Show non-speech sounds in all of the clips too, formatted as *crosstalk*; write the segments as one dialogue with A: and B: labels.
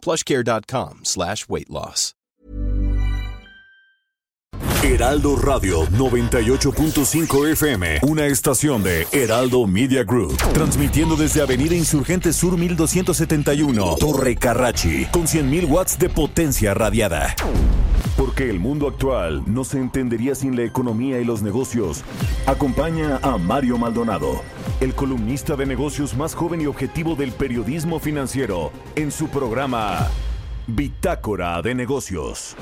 A: plushcare.com slash weight loss.
B: Heraldo Radio 98.5 FM, una estación de Heraldo Media Group, transmitiendo desde Avenida Insurgente Sur 1271, Torre Carrachi, con 100.000 watts de potencia radiada. Porque el mundo actual no se entendería sin la economía y los negocios. Acompaña a Mario Maldonado, el columnista de negocios más joven y objetivo del periodismo financiero, en su programa Bitácora de Negocios.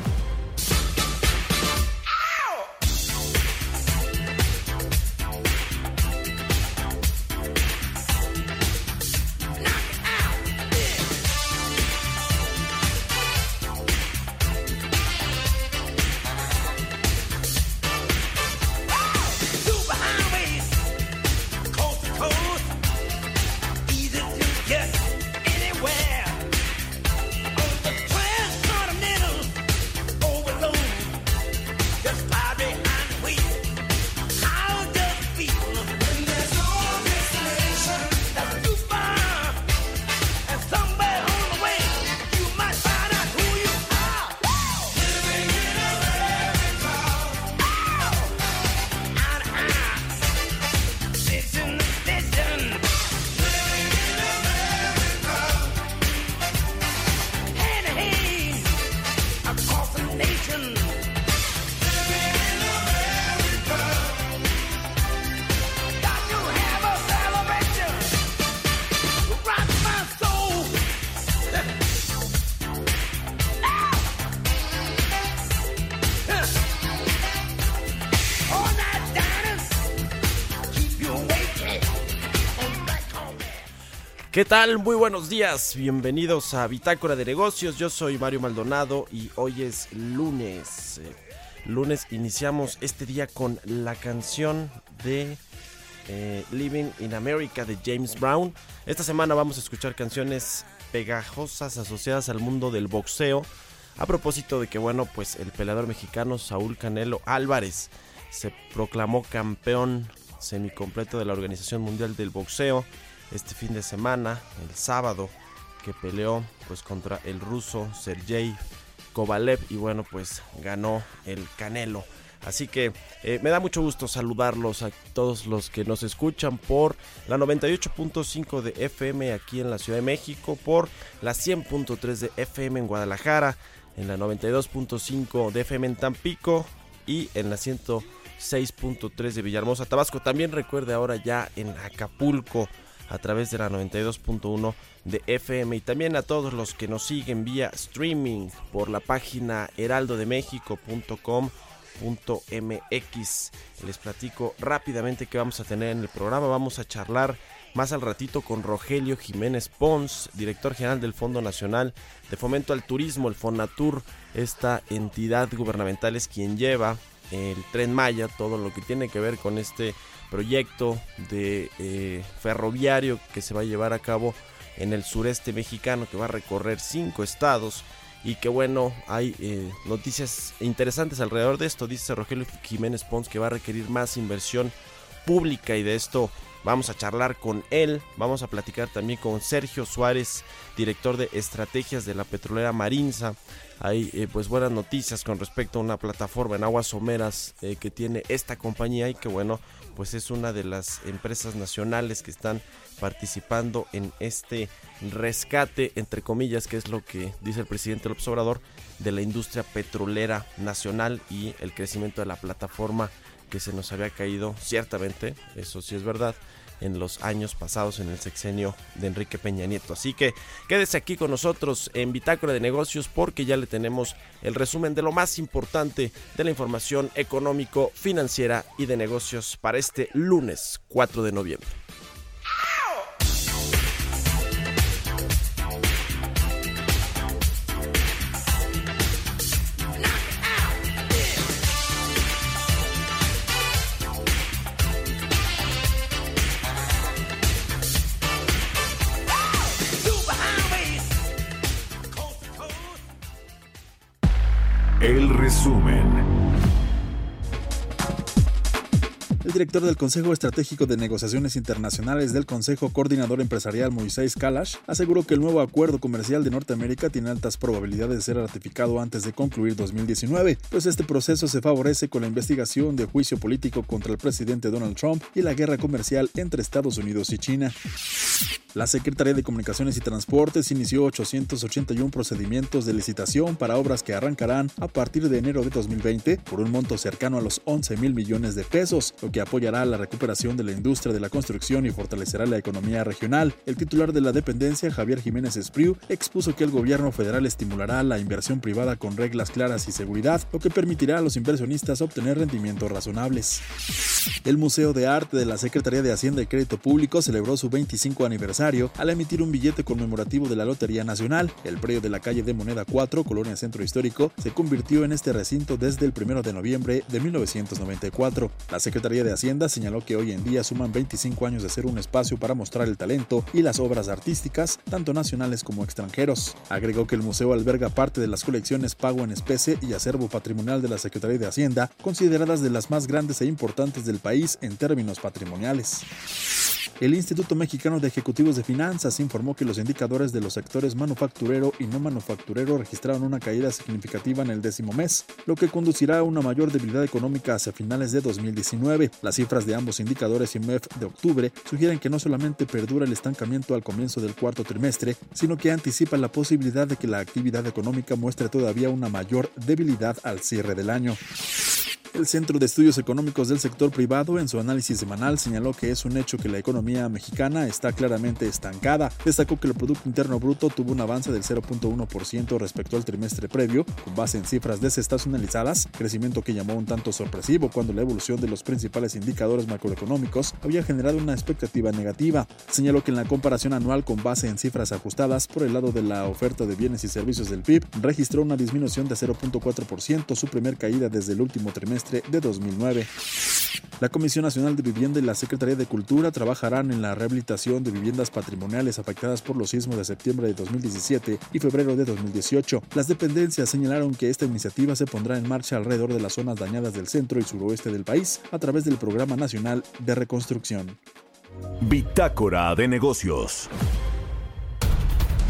C: ¿Qué tal? Muy buenos días, bienvenidos a Bitácora de Negocios, yo soy Mario Maldonado y hoy es lunes. Eh, lunes iniciamos este día con la canción de eh, Living in America de James Brown. Esta semana vamos a escuchar canciones pegajosas asociadas al mundo del boxeo. A propósito de que, bueno, pues el peleador mexicano Saúl Canelo Álvarez se proclamó campeón semicompleto de la Organización Mundial del Boxeo este fin de semana, el sábado, que peleó pues contra el ruso Sergey Kovalev y bueno, pues ganó el Canelo. Así que eh, me da mucho gusto saludarlos a todos los que nos escuchan por la 98.5 de FM aquí en la Ciudad de México, por la 100.3 de FM en Guadalajara, en la 92.5 de FM en Tampico y en la 106.3 de Villahermosa, Tabasco. También recuerde ahora ya en Acapulco a través de la 92.1 de FM y también a todos los que nos siguen vía streaming por la página heraldodemexico.com.mx. Les platico rápidamente que vamos a tener en el programa. Vamos a charlar más al ratito con Rogelio Jiménez Pons, director general del Fondo Nacional de Fomento al Turismo, el FONATUR. Esta entidad gubernamental es quien lleva el tren Maya, todo lo que tiene que ver con este proyecto de eh, ferroviario que se va a llevar a cabo en el sureste mexicano, que va a recorrer cinco estados. Y que bueno, hay eh, noticias interesantes alrededor de esto, dice Rogelio Jiménez Pons que va a requerir más inversión pública y de esto vamos a charlar con él, vamos a platicar también con Sergio Suárez, director de estrategias de la petrolera Marinza. Hay eh, pues buenas noticias con respecto a una plataforma en aguas someras que tiene esta compañía y que bueno, pues es una de las empresas nacionales que están participando en este rescate, entre comillas, que es lo que dice el presidente López Obrador, de la industria petrolera nacional y el crecimiento de la plataforma que se nos había caído, ciertamente, eso sí es verdad, en los años pasados en el sexenio de Enrique Peña Nieto. Así que quédese aquí con nosotros en Bitácora de Negocios porque ya le tenemos el resumen de lo más importante de la información económico, financiera y de negocios para este lunes 4 de noviembre.
D: Director del Consejo Estratégico de Negociaciones Internacionales del Consejo Coordinador Empresarial Moisés Kalash aseguró que el nuevo acuerdo comercial de Norteamérica tiene altas probabilidades de ser ratificado antes de concluir 2019, pues este proceso se favorece con la investigación de juicio político contra el presidente Donald Trump y la guerra comercial entre Estados Unidos y China. La Secretaría de Comunicaciones y Transportes inició 881 procedimientos de licitación para obras que arrancarán a partir de enero de 2020 por un monto cercano a los 11 mil millones de pesos, lo que apoyará la recuperación de la industria de la construcción y fortalecerá la economía regional. El titular de la dependencia, Javier Jiménez Espriu, expuso que el gobierno federal estimulará la inversión privada con reglas claras y seguridad, lo que permitirá a los inversionistas obtener rendimientos razonables. El Museo de Arte de la Secretaría de Hacienda y Crédito Público celebró su 25 aniversario al emitir un billete conmemorativo de la Lotería Nacional. El predio de la calle de Moneda 4, Colonia Centro Histórico, se convirtió en este recinto desde el 1 de noviembre de 1994. La Secretaría de Hacienda señaló que hoy en día suman 25 años de ser un espacio para mostrar el talento y las obras artísticas, tanto nacionales como extranjeros. Agregó que el museo alberga parte de las colecciones pago en especie y acervo patrimonial de la Secretaría de Hacienda, consideradas de las más grandes e importantes del país en términos patrimoniales. El Instituto Mexicano de Ejecutivos de Finanzas informó que los indicadores de los sectores manufacturero y no manufacturero registraron una caída significativa en el décimo mes, lo que conducirá a una mayor debilidad económica hacia finales de 2019. Las cifras de ambos indicadores IMEF de octubre sugieren que no solamente perdura el estancamiento al comienzo del cuarto trimestre, sino que anticipa la posibilidad de que la actividad económica muestre todavía una mayor debilidad al cierre del año. El Centro de Estudios Económicos del Sector Privado en su análisis semanal señaló que es un hecho que la economía mexicana está claramente estancada. Destacó que el Producto Interno Bruto tuvo un avance del 0.1% respecto al trimestre previo, con base en cifras desestacionalizadas, crecimiento que llamó un tanto sorpresivo cuando la evolución de los principales indicadores macroeconómicos había generado una expectativa negativa. Señaló que en la comparación anual con base en cifras ajustadas por el lado de la oferta de bienes y servicios del PIB, registró una disminución de 0.4%, su primer caída desde el último trimestre de 2009. La Comisión Nacional de Vivienda y la Secretaría de Cultura trabajarán en la rehabilitación de viviendas patrimoniales afectadas por los sismos de septiembre de 2017 y febrero de 2018. Las dependencias señalaron que esta iniciativa se pondrá en marcha alrededor de las zonas dañadas del centro y suroeste del país a través del Programa Nacional de Reconstrucción.
B: Bitácora de negocios.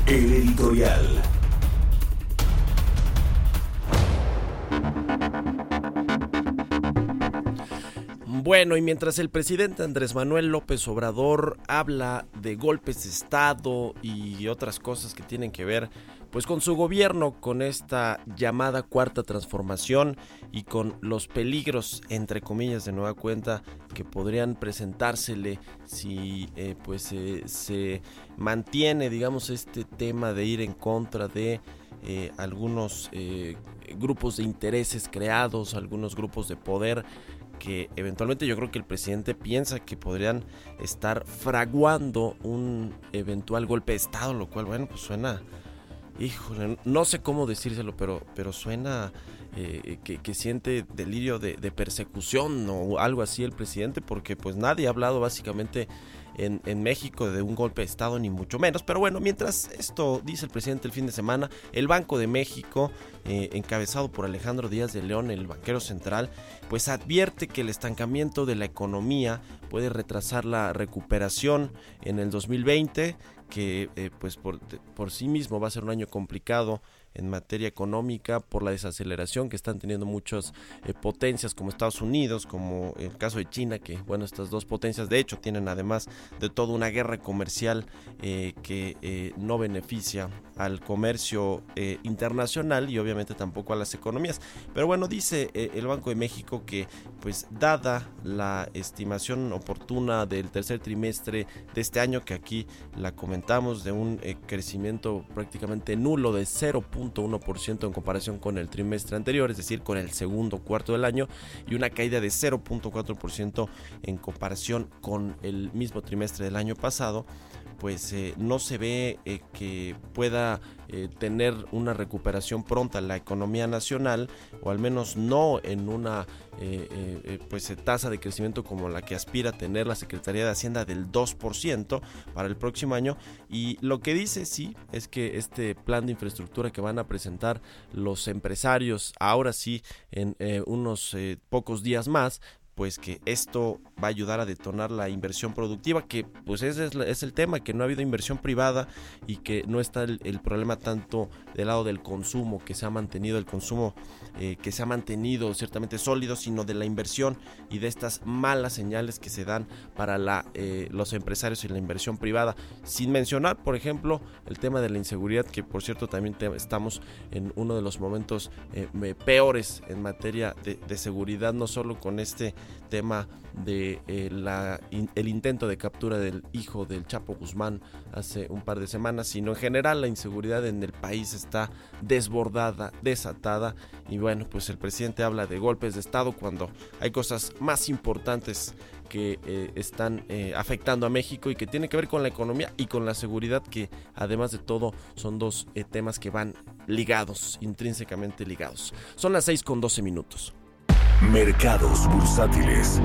B: El editorial.
C: Bueno, y mientras el presidente Andrés Manuel López Obrador habla de golpes de Estado y otras cosas que tienen que ver pues con su gobierno, con esta llamada cuarta transformación y con los peligros, entre comillas, de nueva cuenta, que podrían presentársele si eh, pues eh, se mantiene, digamos, este tema de ir en contra de eh, algunos eh, grupos de intereses creados, algunos grupos de poder que eventualmente yo creo que el presidente piensa que podrían estar fraguando un eventual golpe de Estado, lo cual, bueno, pues suena, híjole, no sé cómo decírselo, pero, pero suena eh, que, que, siente delirio de, de, persecución o algo así el presidente, porque pues nadie ha hablado básicamente en, México de un golpe de Estado, ni mucho menos. Pero bueno, mientras esto dice el presidente el fin de semana, el Banco de México, eh, encabezado por Alejandro Díaz de León, el banquero central, pues advierte que el estancamiento de la economía puede retrasar la recuperación en el 2020, que eh, pues por, por sí mismo va a ser un año complicado en materia económica por la desaceleración que están teniendo muchas eh, potencias como Estados Unidos, como el caso de China, que bueno, estas dos potencias de hecho tienen además de todo una guerra comercial eh, que eh, no beneficia al comercio eh, internacional y obviamente tampoco a las economías. Pero bueno, dice eh, el Banco de México que pues dada la estimación oportuna del tercer trimestre de este año, que aquí la comentamos, de un eh, crecimiento prácticamente nulo de 0.1% en comparación con el trimestre anterior, es decir, con el segundo cuarto del año, y una caída de 0.4% en comparación con el mismo trimestre del año pasado, pues eh, no se ve eh, que pueda eh, tener una recuperación pronta la economía nacional, o al menos no en una eh, eh, eh, pues tasa de crecimiento como la que aspira a tener la Secretaría de Hacienda del 2% para el próximo año. Y lo que dice sí es que este plan de infraestructura que van a presentar los empresarios ahora sí en unos pocos días más pues que esto va a ayudar a detonar la inversión productiva, que pues ese es, es el tema, que no ha habido inversión privada y que no está el problema tanto del lado del consumo, que se ha mantenido el consumo, eh, que se ha mantenido ciertamente sólido, sino de la inversión y de estas malas señales que se dan para eh, los empresarios y la inversión privada. Sin mencionar, por ejemplo, el tema de la inseguridad, que por cierto también estamos en uno de los momentos eh, peores en materia de, seguridad, no solo con este tema de el intento de captura del hijo del Chapo Guzmán hace un par de semanas, sino en general la inseguridad en el país está desbordada, desatada bueno, pues el presidente habla de golpes de Estado cuando hay cosas más importantes que eh, están eh, afectando a México y que tiene que ver con la economía y con la seguridad que además de todo son dos eh, temas que van ligados, intrínsecamente ligados. Son las 6 con 12 minutos.
B: Mercados bursátiles.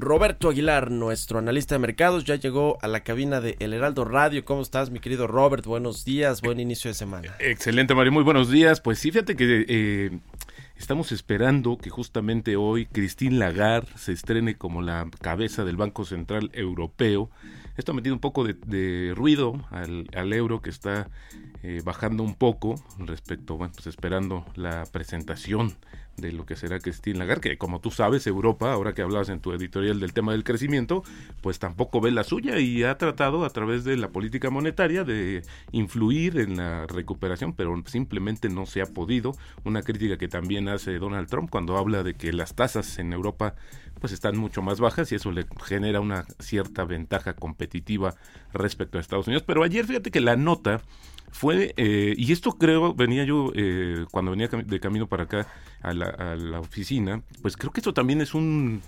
C: Roberto Aguilar, nuestro analista de mercados, ya llegó a la cabina de El Heraldo Radio. ¿Cómo estás, mi querido Robert? Buenos días, buen inicio de semana.
E: Excelente, Mario. Muy buenos días. Pues sí, fíjate que eh, estamos esperando que justamente hoy Christine Lagarde se estrene como la cabeza del Banco Central Europeo. Esto ha metido un poco de, de ruido al, al euro que está eh, bajando un poco respecto, bueno, pues esperando la presentación de lo que será Christine Lagarde, que como tú sabes, Europa, ahora que hablabas en tu editorial del tema del crecimiento, pues tampoco ve la suya y ha tratado a través de la política monetaria de influir en la recuperación, pero simplemente no se ha podido. Una crítica que también hace Donald Trump cuando habla de que las tasas en Europa pues están mucho más bajas y eso le genera una cierta ventaja competitiva respecto a Estados Unidos. Pero ayer fíjate que la nota fue, eh, y esto creo, venía yo eh, cuando venía de camino para acá a la, a la oficina, pues creo que esto también es un,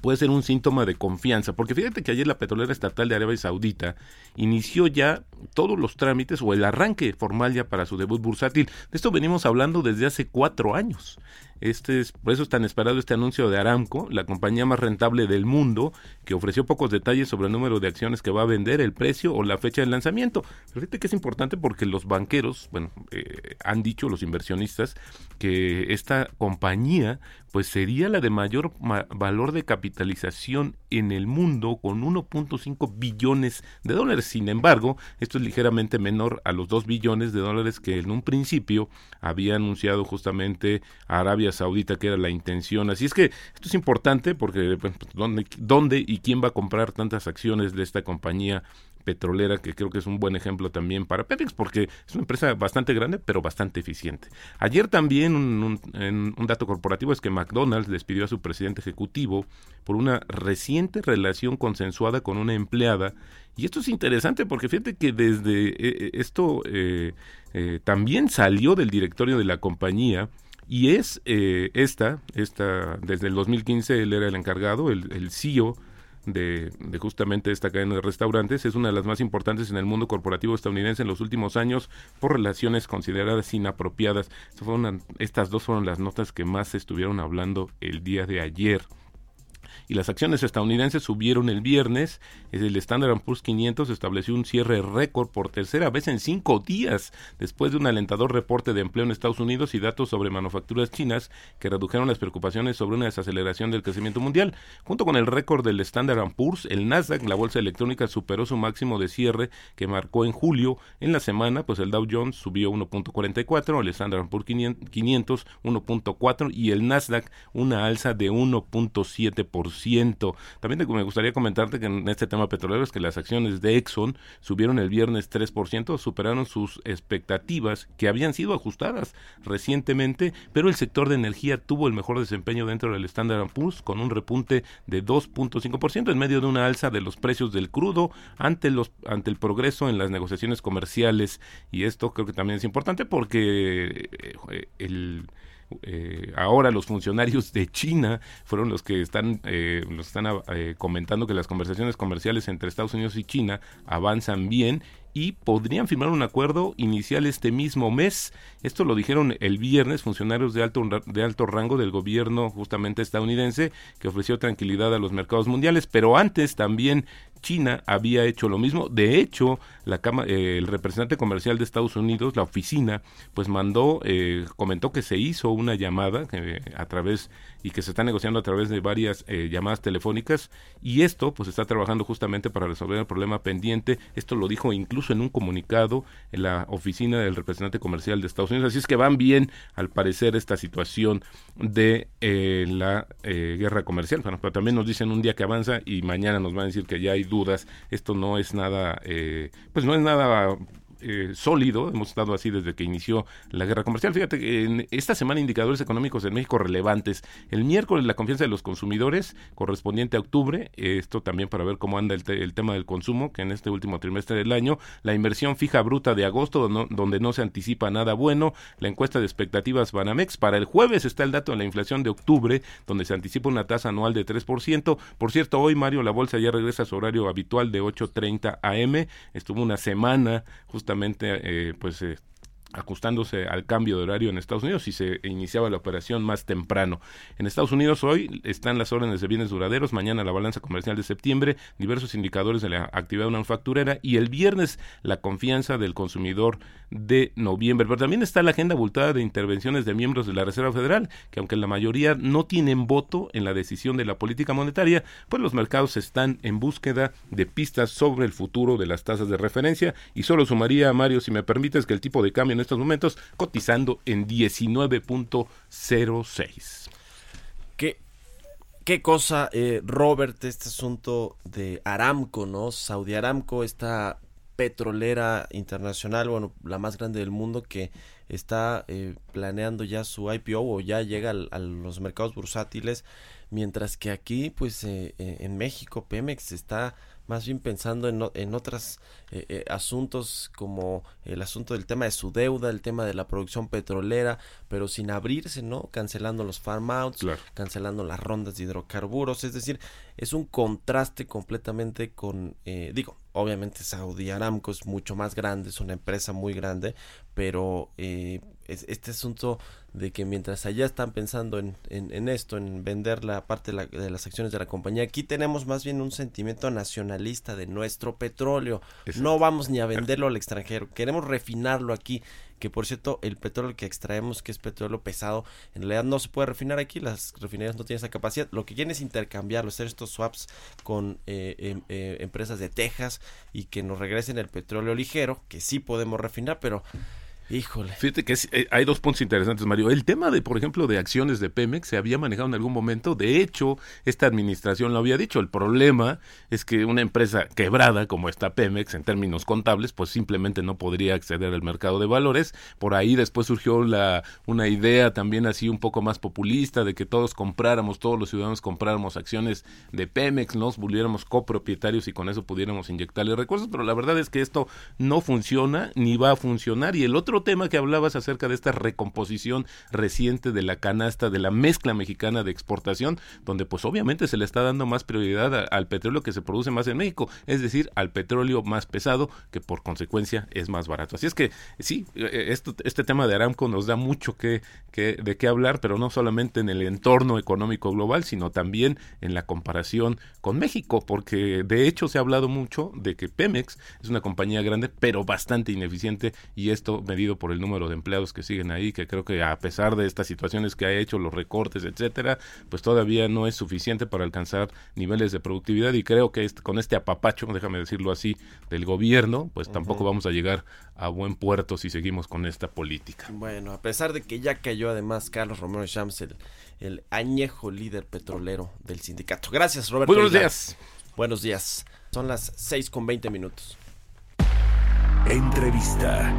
E: puede ser un síntoma de confianza, porque fíjate que ayer la petrolera estatal de Arabia Saudita inició ya todos los trámites o el arranque formal ya para su debut bursátil. De esto venimos hablando desde hace cuatro años. Este es, por eso es tan esperado este anuncio de Aramco, la compañía más rentable del mundo, que ofreció pocos detalles sobre el número de acciones que va a vender, el precio o la fecha de lanzamiento. Fíjate que es importante porque los banqueros, bueno, eh, han dicho los inversionistas que esta compañía pues sería la de mayor ma- valor de capitalización en el mundo con 1.5 billones de dólares. Sin embargo, esto es ligeramente menor a los 2 billones de dólares que en un principio había anunciado justamente Arabia Saudita que era la intención. Así es que esto es importante porque pues, ¿dónde, dónde y quién va a comprar tantas acciones de esta compañía petrolera que creo que es un buen ejemplo también para Pemex porque es una empresa bastante grande pero bastante eficiente. Ayer también un, dato corporativo es que McDonald's despidió a su presidente ejecutivo por una reciente relación consensuada con una empleada y esto es interesante porque fíjate que desde eh, eh, esto eh, también salió del directorio de la compañía y es eh, esta, esta, desde el 2015 él era el encargado, el, el CEO de, de justamente esta cadena de restaurantes. Es una de las más importantes en el mundo corporativo estadounidense en los últimos años por relaciones consideradas inapropiadas. Estas dos fueron las notas que más estuvieron hablando el día de ayer y las acciones estadounidenses subieron el viernes. El Standard Poor's 500 estableció un cierre récord por tercera vez en cinco días, después de un alentador reporte de empleo en Estados Unidos y datos sobre manufacturas chinas que redujeron las preocupaciones sobre una desaceleración del crecimiento mundial. Junto con el récord del Standard Poor's, el Nasdaq, la bolsa electrónica, superó su máximo de cierre que marcó en julio. En la semana, pues el Dow Jones subió 1.44, el Standard Poor's 500 1.4 y el Nasdaq una alza de 1.7%. También me gustaría comentarte que en este tema petrolero es que las acciones de Exxon subieron el viernes 3%, superaron sus expectativas que habían sido ajustadas recientemente, pero el sector de energía tuvo el mejor desempeño dentro del Standard Poor's con un repunte de 2.5% en medio de una alza de los precios del crudo ante los ante el progreso en las negociaciones comerciales. Y esto creo que también es importante porque eh, el eh, ahora los funcionarios de China fueron los que están, eh, los están eh, comentando que las conversaciones comerciales entre Estados Unidos y China avanzan bien y podrían firmar un acuerdo inicial este mismo mes. Esto lo dijeron el viernes funcionarios de alto, de alto rango del gobierno justamente estadounidense que ofreció tranquilidad a los mercados mundiales, pero antes también China había hecho lo mismo. De hecho, la cama, eh, el representante comercial de Estados Unidos, la oficina, pues mandó, eh, comentó que se hizo una llamada a través y que se está negociando a través de varias eh, llamadas telefónicas y esto pues está trabajando justamente para resolver el problema pendiente. Esto lo dijo incluso en un comunicado en la oficina del representante comercial de Estados Unidos. Así es que van bien, al parecer, esta situación de la guerra comercial. Bueno, pero también nos dicen un día que avanza y mañana nos van a decir que ya hay dudas. Esto no es nada, eh, pues no es nada eh, sólido, hemos estado así desde que inició la guerra comercial. Fíjate que en esta semana indicadores económicos en México relevantes. El miércoles la confianza de los consumidores correspondiente a octubre, esto también para ver cómo anda el, tema del consumo, que en este último trimestre del año, la inversión fija bruta de agosto, donde no se anticipa nada bueno, la encuesta de expectativas Banamex. Para el jueves está el dato de la inflación de octubre, donde se anticipa una tasa anual de 3%. Por cierto, hoy Mario, la bolsa ya regresa a su horario habitual de 8.30 am. Estuvo una semana justamente eh, pues eh, ajustándose al cambio de horario en Estados Unidos y se iniciaba la operación más temprano. En Estados Unidos hoy están las órdenes de bienes duraderos, mañana la balanza comercial de septiembre, diversos indicadores de la actividad manufacturera y el viernes la confianza del consumidor de noviembre. Pero también está la agenda abultada de intervenciones de miembros de la Reserva Federal, que aunque la mayoría no tienen voto en la decisión de la política monetaria, pues los mercados están en búsqueda de pistas sobre el futuro de las tasas de referencia y solo sumaría, Mario, si me permites, que el tipo de cambio en estos momentos cotizando en 19.06.
C: ¿Qué, qué cosa, eh, Robert, este asunto de Aramco, ¿no? Saudi Aramco, esta petrolera internacional, bueno, la más grande del mundo que está eh, planeando ya su IPO o ya llega a los mercados bursátiles, mientras que aquí, pues eh, en México, Pemex está más bien pensando en, en otros eh, eh, asuntos como el asunto del tema de su deuda, el tema de la producción petrolera, pero sin abrirse, ¿no? Cancelando los farm outs, cancelando las rondas de hidrocarburos, es decir, es un contraste completamente con, eh, digo, obviamente Saudi Aramco es mucho más grande, es una empresa muy grande, pero este asunto de que mientras allá están pensando en, en, esto, en vender la parte de, las acciones de la compañía, aquí tenemos más bien un sentimiento nacionalista de nuestro petróleo. No vamos ni a venderlo al extranjero, queremos refinarlo aquí. Que por cierto, el petróleo que extraemos, que es petróleo pesado, en realidad no se puede refinar aquí, las refinerías no tienen esa capacidad. Lo que quieren es intercambiarlo, hacer estos swaps con eh, em, eh, empresas de Texas y que nos regresen el petróleo ligero, que sí podemos refinar, pero Híjole.
E: Fíjate que eh, hay dos puntos interesantes, Mario. El tema de, por ejemplo, de acciones de Pemex se había manejado en algún momento. De hecho, esta administración lo había dicho. El problema es que una empresa quebrada como esta Pemex, en términos contables, pues simplemente no podría acceder al mercado de valores. Por ahí después surgió la, una idea también así un poco más populista de que todos compráramos, todos los ciudadanos compráramos acciones de Pemex, nos volviéramos copropietarios y con eso pudiéramos inyectarle recursos. Pero la verdad es que esto no funciona ni va a funcionar. Y el otro tema que hablabas acerca de esta recomposición reciente de la canasta, de la mezcla mexicana de exportación, donde pues obviamente se le está dando más prioridad al petróleo que se produce más en México, es decir, al petróleo más pesado, que por consecuencia es más barato. Así es que sí, eh, esto, este tema de Aramco nos da mucho que, de qué hablar, pero no solamente en el entorno económico global, sino también en la comparación con México, porque de hecho se ha hablado mucho de que Pemex es una compañía grande, pero bastante ineficiente, y esto medido por el número de empleados que siguen ahí, que creo que a pesar de estas situaciones que ha hecho, los recortes, etcétera, pues todavía no es suficiente para alcanzar niveles de productividad y creo que con este apapacho, déjame decirlo así, del gobierno, pues tampoco vamos a llegar a buen puerto si seguimos con esta política.
C: Bueno, a pesar de que ya cayó además Carlos Romero Shams, el, añejo líder petrolero del sindicato. Gracias, Roberto.
E: Buenos días.
C: Buenos días. Son las 6 con 20 minutos.
B: Entrevista.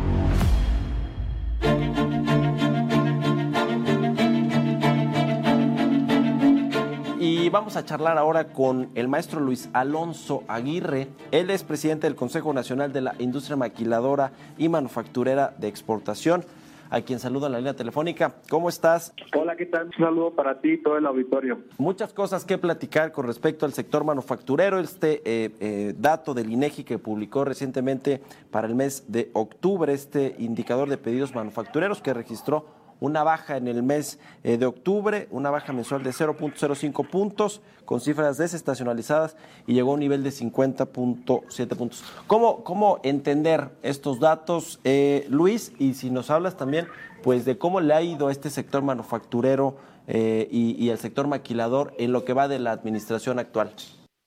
C: Y vamos a charlar ahora con el maestro Luis Alonso Aguirre. Él es presidente del Consejo Nacional de la Industria Maquiladora y Manufacturera de Exportación. A quien saludo en la línea telefónica. ¿Cómo estás?
F: Hola, ¿qué tal? Un saludo para ti y todo el auditorio.
C: Muchas cosas que platicar con respecto al sector manufacturero. Este eh, eh, dato del INEGI que publicó recientemente para el mes de octubre, este indicador de pedidos manufactureros que registró una baja en el mes eh, de octubre, una baja mensual de 0.05 puntos, con cifras desestacionalizadas y llegó a un nivel de 50.7 puntos. ¿Cómo, ¿Cómo entender estos datos, eh, Luis? Y si nos hablas también pues de cómo le ha ido a este sector manufacturero eh, y, y el sector maquilador en lo que va de la administración actual.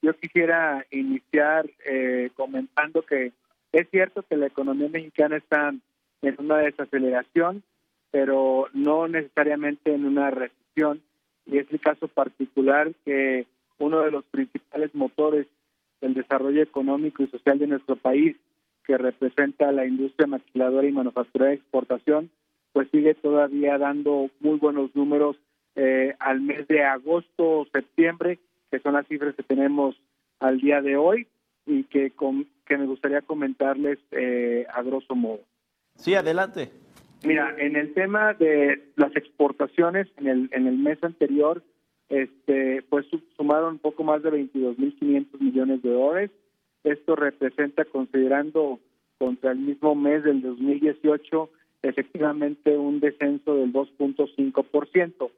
F: Yo quisiera iniciar eh, comentando que es cierto que la economía mexicana está en una desaceleración, pero no necesariamente en una recesión. Y es el caso particular que uno de los principales motores del desarrollo económico y social de nuestro país, que representa la industria maquiladora y manufacturera de exportación, pues sigue todavía dando muy buenos números eh, al mes de agosto o septiembre, que son las cifras que tenemos al día de hoy y que, com que me gustaría comentarles eh, a grosso modo.
C: Sí, adelante.
F: Mira, en el tema de las exportaciones, en el, en el mes anterior, este, pues sumaron un poco más de 22.500 millones de dólares. Esto representa, considerando contra el mismo mes del 2018, efectivamente un descenso del 2.5%.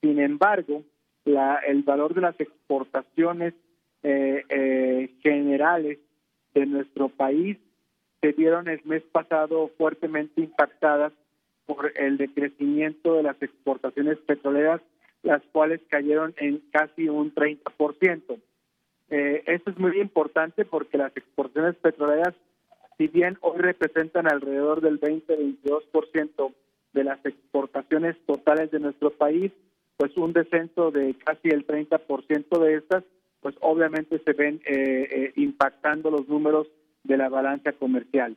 F: Sin embargo, la, el valor de las exportaciones eh, eh, generales de nuestro país se vieron el mes pasado fuertemente impactadas por el decrecimiento de las exportaciones petroleras, las cuales cayeron en casi un 30%. Eh, esto es muy importante porque las exportaciones petroleras, si bien hoy representan alrededor del 20-22% de las exportaciones totales de nuestro país, pues un descenso de casi el 30% de estas, pues obviamente se ven eh, eh, impactando los números de la balanza comercial.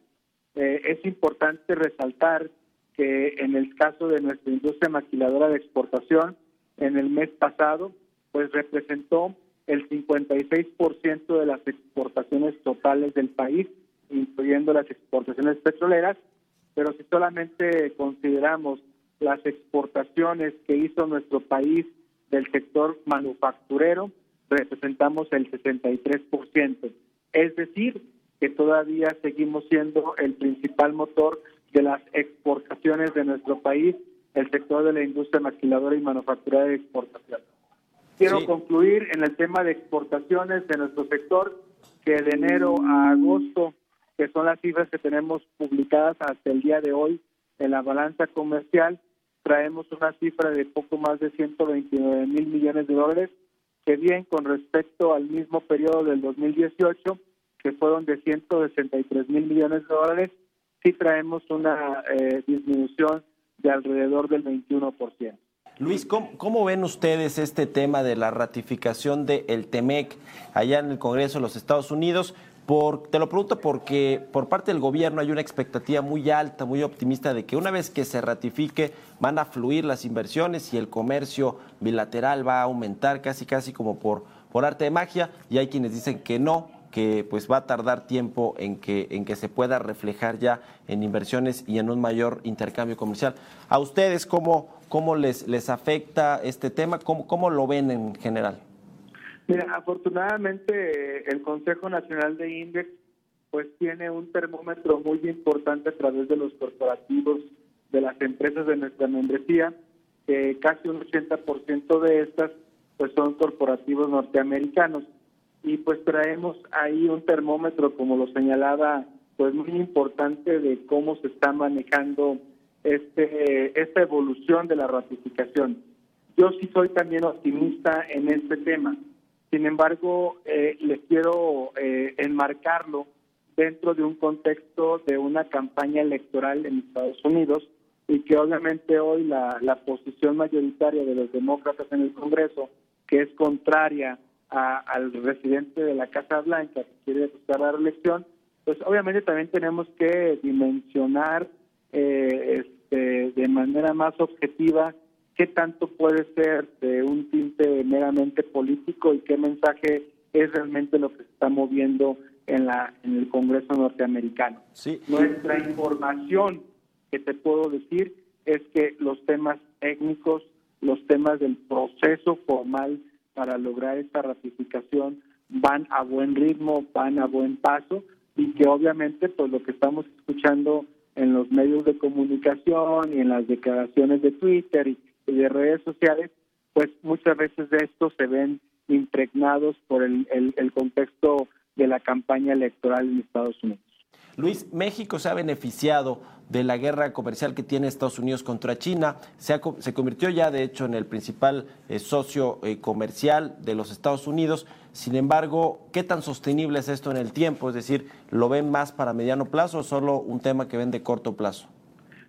F: Eh, es importante resaltar que en el caso de nuestra industria maquiladora de exportación, en el mes pasado, pues representó el 56% de las exportaciones totales del país, incluyendo las exportaciones petroleras, pero si solamente consideramos las exportaciones que hizo nuestro país del sector manufacturero, representamos el 63%. Es decir, que todavía seguimos siendo el principal motor de las exportaciones de nuestro país, el sector de la industria maquiladora y manufacturera de exportación. Quiero
C: Sí.
F: concluir en el tema de exportaciones de nuestro sector, que de enero a agosto, que son las cifras que tenemos publicadas hasta el día de hoy en la balanza comercial, traemos una cifra de poco más de 129 mil millones de dólares, que bien con respecto al mismo periodo del 2018, que fueron de 163 mil millones de dólares, sí traemos una eh, disminución de alrededor del 21%.
C: Luis, ¿cómo, cómo ven ustedes este tema de la ratificación del TEMEC allá en el Congreso de los Estados Unidos? Por, te lo pregunto porque por parte del gobierno hay una expectativa muy alta, muy optimista de que una vez que se ratifique van a fluir las inversiones y el comercio bilateral va a aumentar casi casi como por, por arte de magia y hay quienes dicen que no, que pues va a tardar tiempo en que, en que se pueda reflejar ya en inversiones y en un mayor intercambio comercial. ¿A ustedes cómo, cómo les, les afecta este tema? ¿Cómo, ¿Cómo lo ven en general?
F: Mira, afortunadamente el Consejo Nacional de Index pues tiene un termómetro muy importante a través de los corporativos de las empresas de nuestra membresía, que casi un 80% de estas pues son corporativos norteamericanos y pues traemos ahí un termómetro como lo señalaba pues muy importante de cómo se está manejando este esta evolución de la ratificación. Yo sí soy también optimista en este tema. Sin embargo, eh, les quiero eh, enmarcarlo dentro de un contexto de una campaña electoral en Estados Unidos y que obviamente hoy la, la posición mayoritaria de los demócratas en el Congreso, que es contraria a- al residente de la Casa Blanca que quiere buscar la reelección, pues obviamente también tenemos que dimensionar eh, este, de manera más objetiva qué tanto puede ser de un tinte meramente político y qué mensaje es realmente lo que se está moviendo en la en el Congreso norteamericano.
C: Sí.
F: Nuestra información que te puedo decir es que los temas técnicos, los temas del proceso formal para lograr esta ratificación van a buen ritmo, van a buen paso y que obviamente pues lo que estamos escuchando en los medios de comunicación y en las declaraciones de Twitter y, de redes sociales, pues muchas veces de esto se ven impregnados por el, el, el contexto de la campaña electoral en Estados Unidos.
C: Luis, México se ha beneficiado de la guerra comercial que tiene Estados Unidos contra China. Se, ha se convirtió ya, de hecho, en el principal eh, socio eh, comercial de los Estados Unidos. Sin embargo, ¿qué tan sostenible es esto en el tiempo? Es decir, ¿lo ven más para mediano plazo o solo un tema que ven de corto plazo?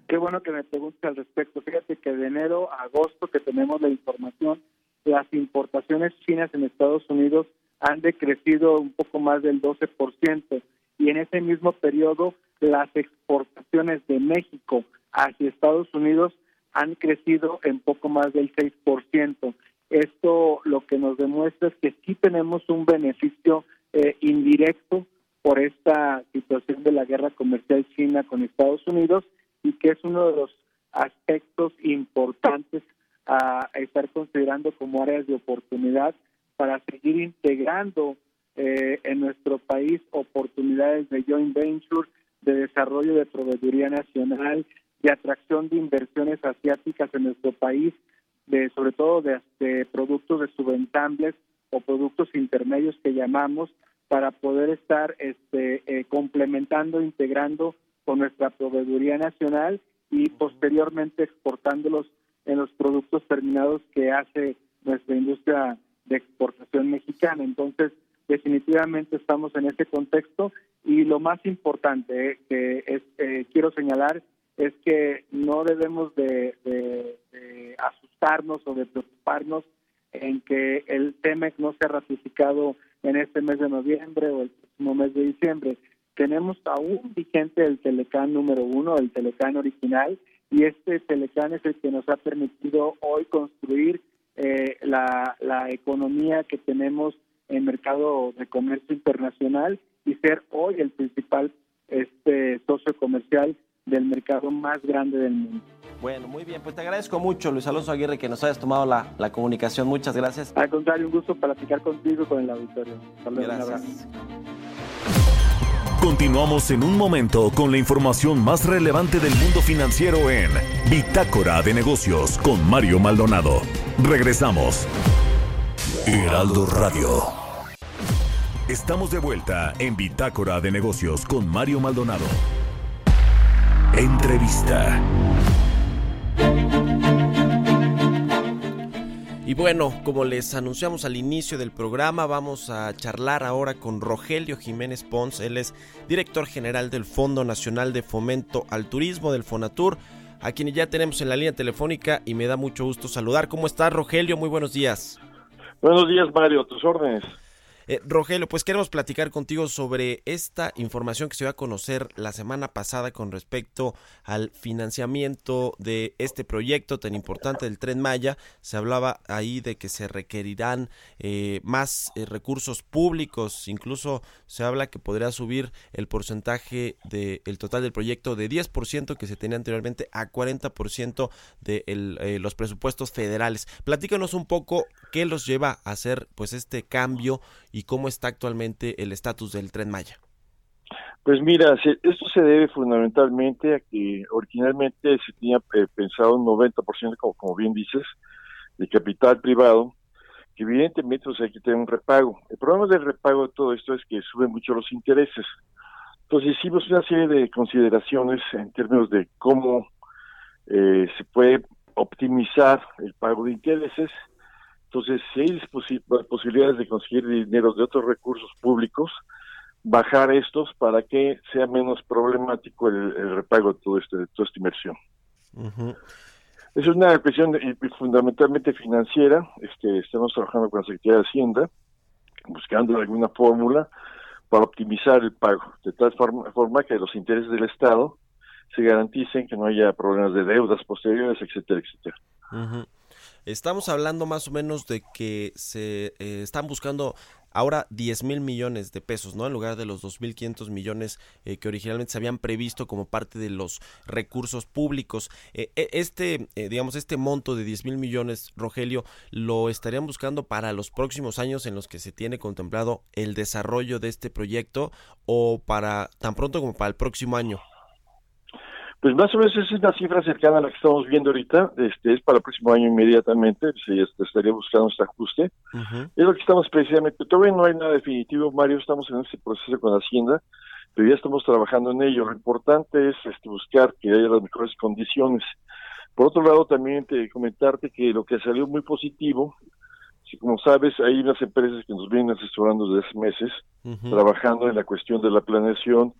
F: Qué bueno que me preguntes al respecto. Fíjate que de enero a agosto que tenemos la información, las importaciones chinas en Estados Unidos han decrecido un poco más del 12% y en ese mismo periodo las exportaciones de México hacia Estados Unidos han crecido en poco más del 6%. Esto lo que nos demuestra es que sí tenemos un beneficio eh, indirecto por esta situación de la guerra comercial china con Estados Unidos y que es uno de los aspectos importantes a estar considerando como áreas de oportunidad para seguir integrando eh, en nuestro país oportunidades de joint venture, de desarrollo de proveeduría nacional, de atracción de inversiones asiáticas en nuestro país, de sobre todo de, de productos de subensambles o productos intermedios que llamamos para poder estar este, eh, complementando, integrando con nuestra proveeduría nacional y posteriormente exportándolos en los productos terminados que hace nuestra industria de exportación mexicana. Entonces, definitivamente estamos en ese contexto y lo más importante que es, eh, quiero señalar es que no debemos de, de, de asustarnos o de preocuparnos en que el TEMEC no sea ratificado en este mes de noviembre o el próximo mes de diciembre. Tenemos aún vigente el Telecán número uno, el Telecán original, y este Telecán es el que nos ha permitido hoy construir eh, la, la economía que tenemos en mercado de comercio internacional y ser hoy el principal este socio comercial del mercado más grande del mundo.
C: Bueno, muy bien, pues te agradezco mucho, Luis Alonso Aguirre, que nos hayas tomado la, la comunicación. Muchas gracias.
F: Al contrario, un gusto platicar contigo y con el auditorio. Abrazo.
C: Gracias.
B: Continuamos en un momento con la información más relevante del mundo financiero en Bitácora de Negocios con Mario Maldonado. Regresamos. Heraldo Radio. Estamos de vuelta en Bitácora de Negocios con Mario Maldonado. Entrevista.
C: Y bueno, como les anunciamos al inicio del programa, vamos a charlar ahora con Rogelio Jiménez Pons. Él es director general del Fondo Nacional de Fomento al Turismo del Fonatur, a quien ya tenemos en la línea telefónica y me da mucho gusto saludar. ¿Cómo estás, Rogelio? Muy buenos días.
G: Buenos días, Mario, tus órdenes.
C: Eh, Rogelio, pues queremos platicar contigo sobre esta información que se dio a conocer la semana pasada con respecto al financiamiento de este proyecto tan importante del Tren Maya. Se hablaba ahí de que se requerirán eh, más eh, recursos públicos, incluso se habla que podría subir el porcentaje del total del proyecto de 10% que se tenía anteriormente a 40% de eh, los presupuestos federales. Platícanos un poco qué los lleva a hacer pues este cambio y cómo está actualmente el estatus del Tren Maya.
G: Pues mira, esto se debe fundamentalmente a que originalmente se tenía eh, pensado un 90%, como, como bien dices, de capital privado, que evidentemente pues, hay que tener un repago. El problema del repago de todo esto es que suben mucho los intereses. Entonces hicimos una serie de consideraciones en términos de cómo eh, se puede optimizar el pago de intereses. Entonces, si hay posi- posibilidades de conseguir dinero de otros recursos públicos, bajar estos para que sea menos problemático el, el repago de todo este, de toda esta inversión.
C: Ujú.
G: Es una cuestión de- fundamentalmente financiera. Este, estamos trabajando con la Secretaría de Hacienda, buscando alguna fórmula para optimizar el pago, de tal forma, forma que los intereses del Estado se garanticen que no haya problemas de deudas posteriores, etcétera, etcétera.
C: Estamos hablando más o menos de que se eh, están buscando ahora 10 mil millones de pesos, ¿no? En lugar de los 2.500 millones eh, que originalmente se habían previsto como parte de los recursos públicos. Eh, e, este, digamos, este monto de 10 mil millones, Rogelio, lo estarían buscando para los próximos años en los que se tiene contemplado el desarrollo de este proyecto o para tan pronto como para el próximo año.
G: Pues más o menos esa es una cifra cercana a la que estamos viendo ahorita, este es para el próximo año inmediatamente, se estaría buscando este ajuste. Es lo que estamos precisamente, todavía no hay nada definitivo, Mario, estamos en ese proceso con Hacienda, pero ya estamos trabajando en ello. Lo importante es este, buscar que haya las mejores condiciones. Por otro lado, también te comentarte que lo que salió muy positivo, si como sabes, hay unas empresas que nos vienen asesorando desde hace meses, trabajando en la cuestión de la planeación,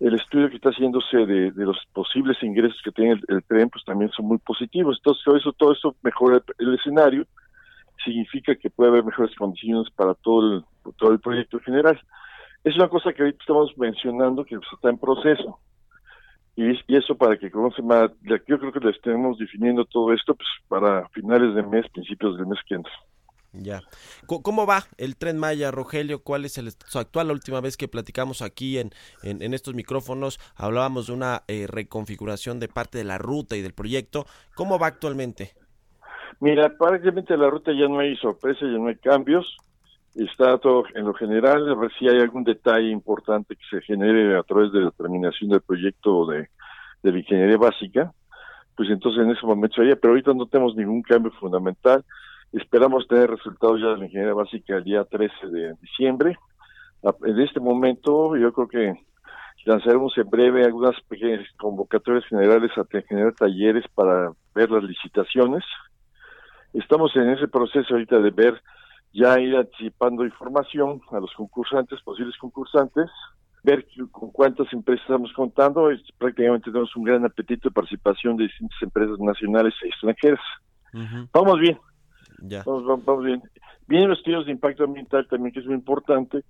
G: el estudio que está haciéndose de, los posibles ingresos que tiene el, tren, pues también son muy positivos. Entonces, todo eso, todo eso mejora el, escenario, significa que puede haber mejores condiciones para todo el, todo el proyecto general. Es una cosa que ahorita estamos mencionando que pues, está en proceso. Y, eso para que conozcan más, yo creo que les estemos definiendo todo esto pues para finales de mes, principios del mes que entra.
C: Ya. ¿Cómo va el tren Maya, Rogelio? ¿Cuál es el estado actual? La última vez que platicamos aquí en, en, estos micrófonos hablábamos de una eh, reconfiguración de parte de la ruta y del proyecto. ¿Cómo va actualmente?
G: Mira, prácticamente la ruta ya no hay sorpresa, ya no hay cambios. Está todo en lo general. A ver si hay algún detalle importante que se genere a través de la terminación del proyecto de, de la ingeniería básica. Pues entonces en ese momento sería, pero ahorita no tenemos ningún cambio fundamental Esperamos tener resultados ya de la ingeniería básica el día 13 de diciembre. En este momento yo creo que lanzaremos en breve algunas pequeñas convocatorias generales a generar talleres para ver las licitaciones. Estamos en ese proceso ahorita de ver, ya ir anticipando información a los concursantes, posibles concursantes, ver con cuántas empresas estamos contando. prácticamente tenemos un gran apetito de participación de distintas empresas nacionales e extranjeras. Vamos bien,
C: ya.
G: Vamos, bien. Vienen los estudios de impacto ambiental también, que es muy importante,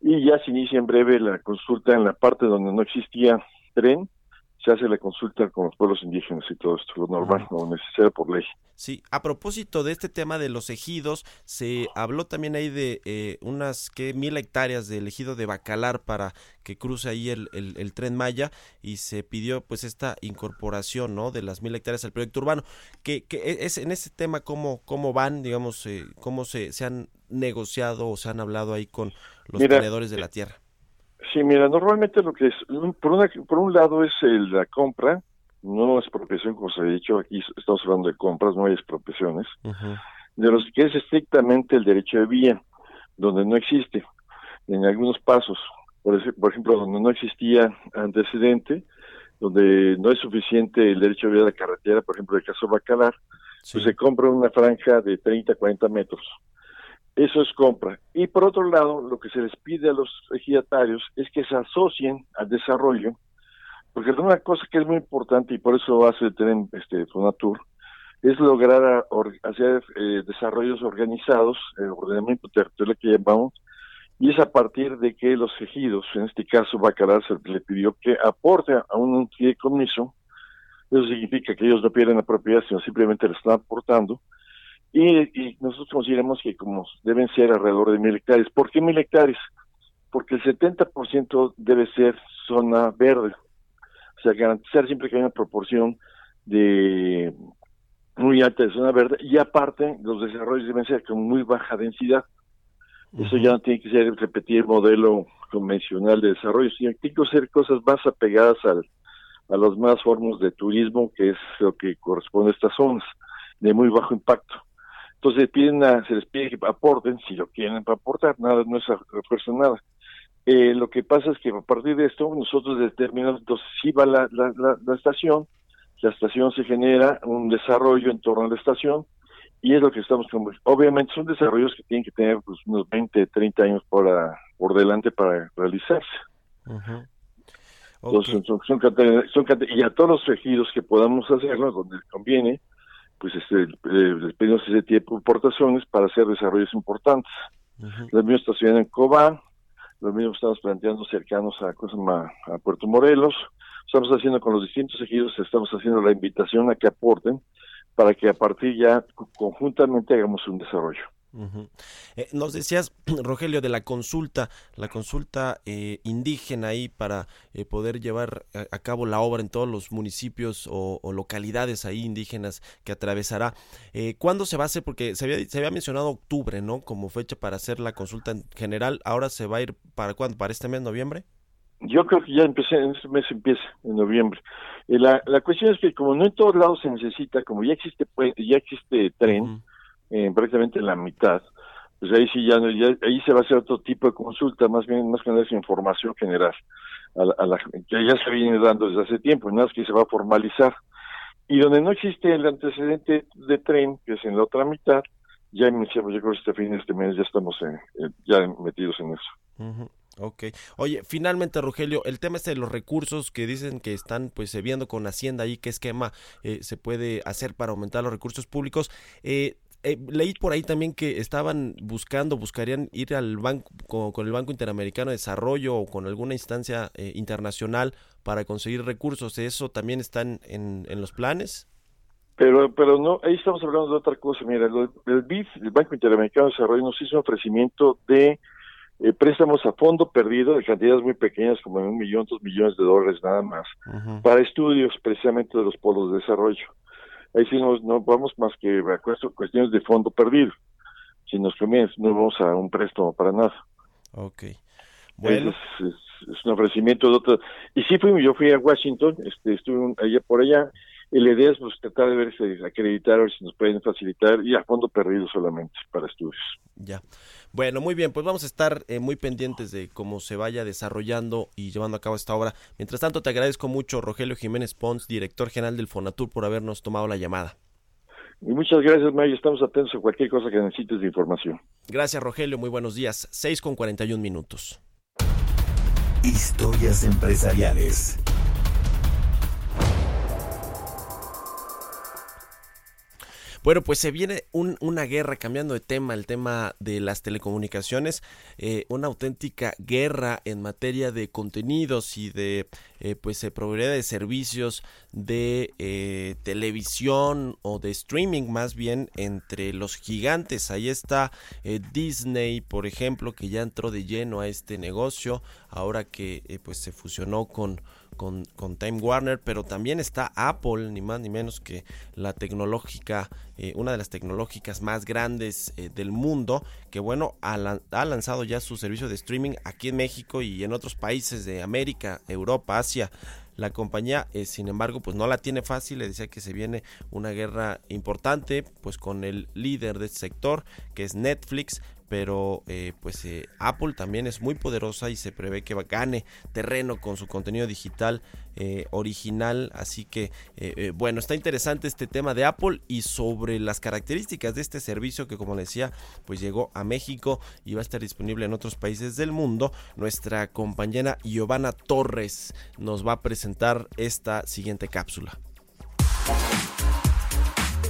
G: y ya se inicia en breve la consulta en la parte donde no existía tren, se hace la consulta con los pueblos indígenas y todo esto, lo normal, lo necesario por ley.
C: Sí, a propósito de este tema de los ejidos, se habló también ahí de eh, unas que mil hectáreas del ejido de Bacalar para que cruce ahí el, el, tren Maya y se pidió pues esta incorporación no de las mil hectáreas al proyecto urbano. que, que es en ese tema cómo, cómo van, digamos, eh, cómo se, se han negociado o se han hablado ahí con los tenedores de la tierra?
G: Sí, mira, normalmente lo que es, por, una, por un lado es la compra, no es expropiación, como se ha dicho, aquí estamos hablando de compras, no hay expropiaciones, de los que es estrictamente el derecho de vía, donde no existe, en algunos pasos, por, por ejemplo, donde no existía antecedente, donde no es suficiente el derecho de vía de la carretera, por ejemplo, el caso Bacalar, pues se compra una franja de 30, 40 metros eso es compra. Y por otro lado, lo que se les pide a los ejidatarios es que se asocien al desarrollo, porque una cosa que es muy importante y por eso hace tren este Fonatur es lograr hacer eh, desarrollos organizados, el ordenamiento territorial que llamamos, y es a partir de que los ejidos, en este caso Bacalar, se le pidió que aporte a un fideicomiso, eso significa que ellos no pierden la propiedad, sino simplemente le están aportando, y, nosotros consideramos que como deben ser alrededor de mil hectáreas. ¿Por qué mil hectáreas? Porque el 70% debe ser zona verde. O sea, garantizar siempre que haya una proporción de muy alta de zona verde y aparte los desarrollos deben ser con muy baja densidad. Eso ya no tiene que ser repetir el modelo convencional de desarrollo, sino que tiene que ser cosas más apegadas al, a los más formas de turismo, que es lo que corresponde a estas zonas, de muy bajo impacto. Entonces piden se les pide que aporten, si lo quieren para aportar, nada, no es refuerzo nada. Eh, lo que pasa es que a partir de esto nosotros determinamos, entonces si va la, la, la, estación, la estación se genera un desarrollo en torno a la estación y es lo que estamos obviamente son desarrollos que tienen que tener pues, unos 20, 30 años por, por delante para realizarse. Entonces, son, son, son, y a todos los ejidos que podamos hacerlo, donde conviene, pues este, eh, les pedimos ese tipo de aportaciones para hacer desarrollos importantes. Los mismos estacionan en Cobán, los mismos estamos planteando cercanos a, a Puerto Morelos, estamos haciendo con los distintos ejidos, estamos haciendo la invitación a que aporten para que a partir ya conjuntamente hagamos un desarrollo.
C: Eh, nos decías, *clears throat* Rogelio, de la consulta, la consulta eh, indígena ahí para eh, poder llevar a, a cabo la obra en todos los municipios o, o localidades ahí indígenas que atravesará. Eh, ¿Cuándo se va a hacer? Porque se había, se había mencionado octubre, ¿no? Como fecha para hacer la consulta en general. Ahora se va a ir para cuándo? ¿Para este mes, noviembre?
G: Yo creo que ya empecé, en este mes empieza, en noviembre. Eh, la, la cuestión es que como no en todos lados se necesita, como ya existe pue- ya existe tren. Eh, prácticamente en la mitad, pues ahí sí ya, ya- ahí se va a hacer otro tipo de consulta, más bien más que nada es información general, a la, a la- que ya se viene dando desde hace tiempo, nada más que se va a formalizar. Y donde no existe el antecedente de tren, que es en la otra mitad, ya iniciamos, yo creo que este fin de este mes ya estamos eh, ya metidos en eso.
C: Ujú, Ok. Oye, finalmente, Rogelio, el tema este de los recursos que dicen que están pues viendo con Hacienda ahí qué esquema eh, se puede hacer para aumentar los recursos públicos. Eh, eh, leí por ahí también que estaban buscando, buscarían ir al banco con, con el Banco Interamericano de Desarrollo o con alguna instancia eh, internacional para conseguir recursos. ¿Eso también está en, en, en los planes?
G: Pero, pero no, ahí estamos hablando de otra cosa. Mira, lo- el BID, el Banco Interamericano de Desarrollo, nos hizo un ofrecimiento de eh, préstamos a fondo perdido de cantidades muy pequeñas, como de un millón, dos millones de dólares nada más, para estudios precisamente de los polos de desarrollo. Ahí sí no, no vamos más que a cuest- cuestiones de fondo perdido. Si nos conviene, no vamos a un préstamo para nada.
C: Ok. Bueno,
G: Es, es- es un ofrecimiento de otro. Y sí fui, yo fui a Washington, este, estuve un- allá por allá, y la idea es pues, tratar de ver si acreditar, a ver si nos pueden facilitar, y a fondo perdido solamente para estudios.
C: Ya. Bueno, muy bien, pues vamos a estar eh, muy pendientes de cómo se vaya desarrollando y llevando a cabo esta obra. Mientras tanto, te agradezco mucho, Rogelio Jiménez Pons, director general del Fonatur, por habernos tomado la llamada.
G: Y muchas gracias, Mayo, estamos atentos a cualquier cosa que necesites de información.
C: Gracias, Rogelio, muy buenos días. 6 con 41 minutos.
B: Historias empresariales.
C: Bueno, pues se viene un- una guerra, cambiando de tema, el tema de las telecomunicaciones, eh, una auténtica guerra en materia de contenidos y de eh, pues eh, proveeduría de servicios de eh, televisión o de streaming más bien entre los gigantes. Ahí está Disney, por ejemplo, que ya entró de lleno a este negocio, ahora que eh, pues se fusionó con con, con Time Warner, pero también está Apple, ni más ni menos que la tecnológica, eh, una de las tecnológicas más grandes eh, del mundo, que bueno, ha, lan- ha lanzado ya su servicio de streaming aquí en México y en otros países de América, Europa, Asia. La compañía, sin embargo, pues no la tiene fácil. Le decía que se viene una guerra importante, pues con el líder de este sector, que es Netflix. Pero eh, pues eh, Apple también es muy poderosa y se prevé que gane terreno con su contenido digital eh, original. Así que bueno, está interesante este tema de Apple y sobre las características de este servicio que como decía, pues llegó a México y va a estar disponible en otros países del mundo. Nuestra compañera Giovanna Torres nos va a presentar esta siguiente cápsula.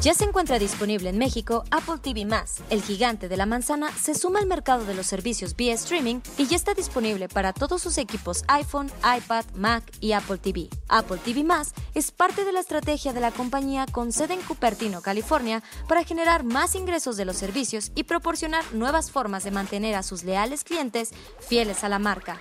H: Ya se encuentra disponible en México Apple TV El gigante de la manzana se suma al mercado de los servicios vía streaming y ya está disponible para todos sus equipos iPhone, iPad, Mac y Apple TV. Apple TV es parte de la estrategia de la compañía con sede en Cupertino, California, para generar más ingresos de los servicios y proporcionar nuevas formas de mantener a sus leales clientes fieles a la marca.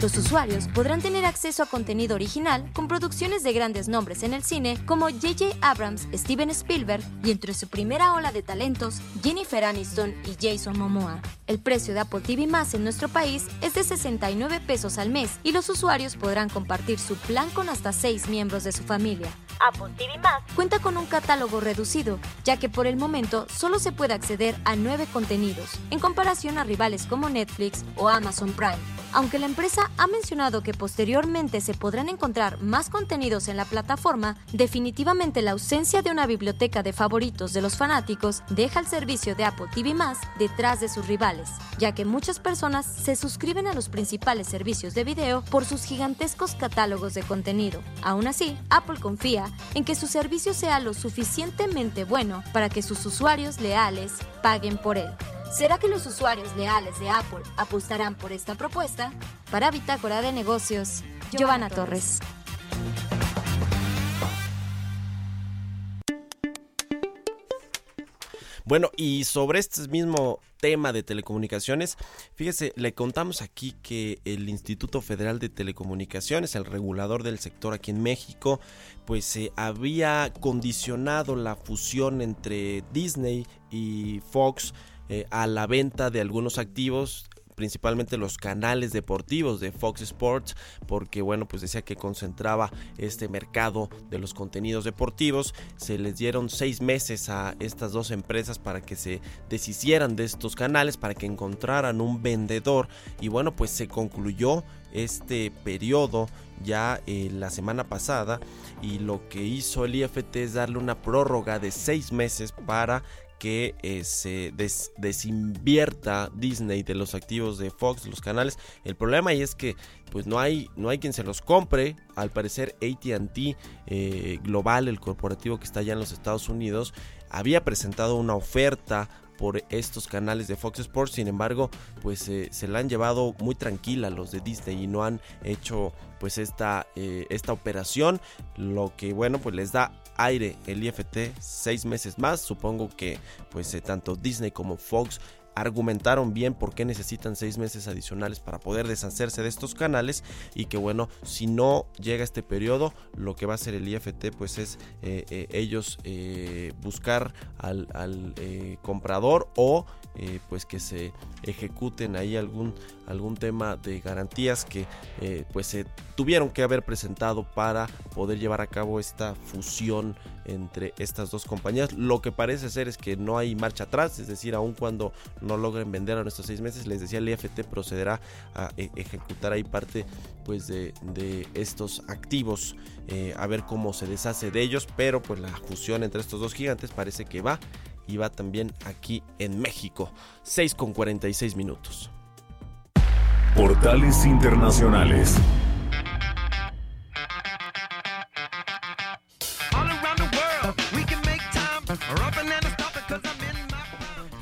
H: Los usuarios podrán tener acceso a contenido original con producciones de grandes nombres en el cine como J.J. Abrams, Steven Spielberg y entre su primera ola de talentos, Jennifer Aniston y Jason Momoa. El precio de Apple TV Más en nuestro país es de 69 pesos al mes y los usuarios podrán compartir su plan con hasta 6 miembros de su familia. Apple TV Más cuenta con un catálogo reducido, ya que por el momento solo se puede acceder a 9 contenidos, en comparación a rivales como Netflix o Amazon Prime. Aunque la empresa ha mencionado que posteriormente se podrán encontrar más contenidos en la plataforma, definitivamente la ausencia de una biblioteca de favoritos de los fanáticos deja el servicio de Apple TV Más detrás de sus rivales, ya que muchas personas se suscriben a los principales servicios de video por sus gigantescos catálogos de contenido. Aún así, Apple confía en que su servicio sea lo suficientemente bueno para que sus usuarios leales paguen por él. ¿Será que los usuarios leales de Apple apostarán por esta propuesta? Para Bitácora de Negocios, Giovanna Torres.
C: Bueno, y sobre este mismo tema de telecomunicaciones, fíjese, le contamos aquí que el Instituto Federal de Telecomunicaciones, el regulador del sector aquí en México, pues se había condicionado la fusión entre Disney y Fox eh, a la venta de algunos activos principalmente los canales deportivos de Fox Sports, porque bueno, pues decía que concentraba este mercado de los contenidos deportivos. Se les dieron seis meses a estas dos empresas para que se deshicieran de estos canales, para que encontraran un vendedor. Y bueno, pues se concluyó este periodo ya eh, la semana pasada y lo que hizo el IFT es darle una prórroga de seis meses para que eh, se desinvierta Disney de los activos de Fox, los canales. El problema ahí es que pues no hay, no hay quien se los compre. Al parecer ATT eh, Global, el corporativo que está allá en los Estados Unidos, había presentado una oferta por estos canales de Fox Sports. Sin embargo, pues eh, se la han llevado muy tranquila los de Disney y no han hecho pues esta, esta operación. Lo que bueno, pues les da aire el IFT seis meses más. Supongo que pues eh, tanto Disney como Fox argumentaron bien por qué necesitan seis meses adicionales para poder deshacerse de estos canales y que bueno si no llega este periodo lo que va a hacer el IFT pues es eh, eh, ellos buscar al, al comprador o pues que se ejecuten ahí algún algún tema de garantías que pues se tuvieron que haber presentado para poder llevar a cabo esta fusión entre estas dos compañías. Lo que parece ser es que no hay marcha atrás, es decir, aun cuando no logren vender a estos seis meses, les decía, el IFT procederá a e, ejecutar ahí parte pues de, estos activos, eh, a ver cómo se deshace de ellos, pero pues la fusión entre estos dos gigantes parece que va y va también aquí en México. 6 con 46 minutos.
B: Portales Internacionales.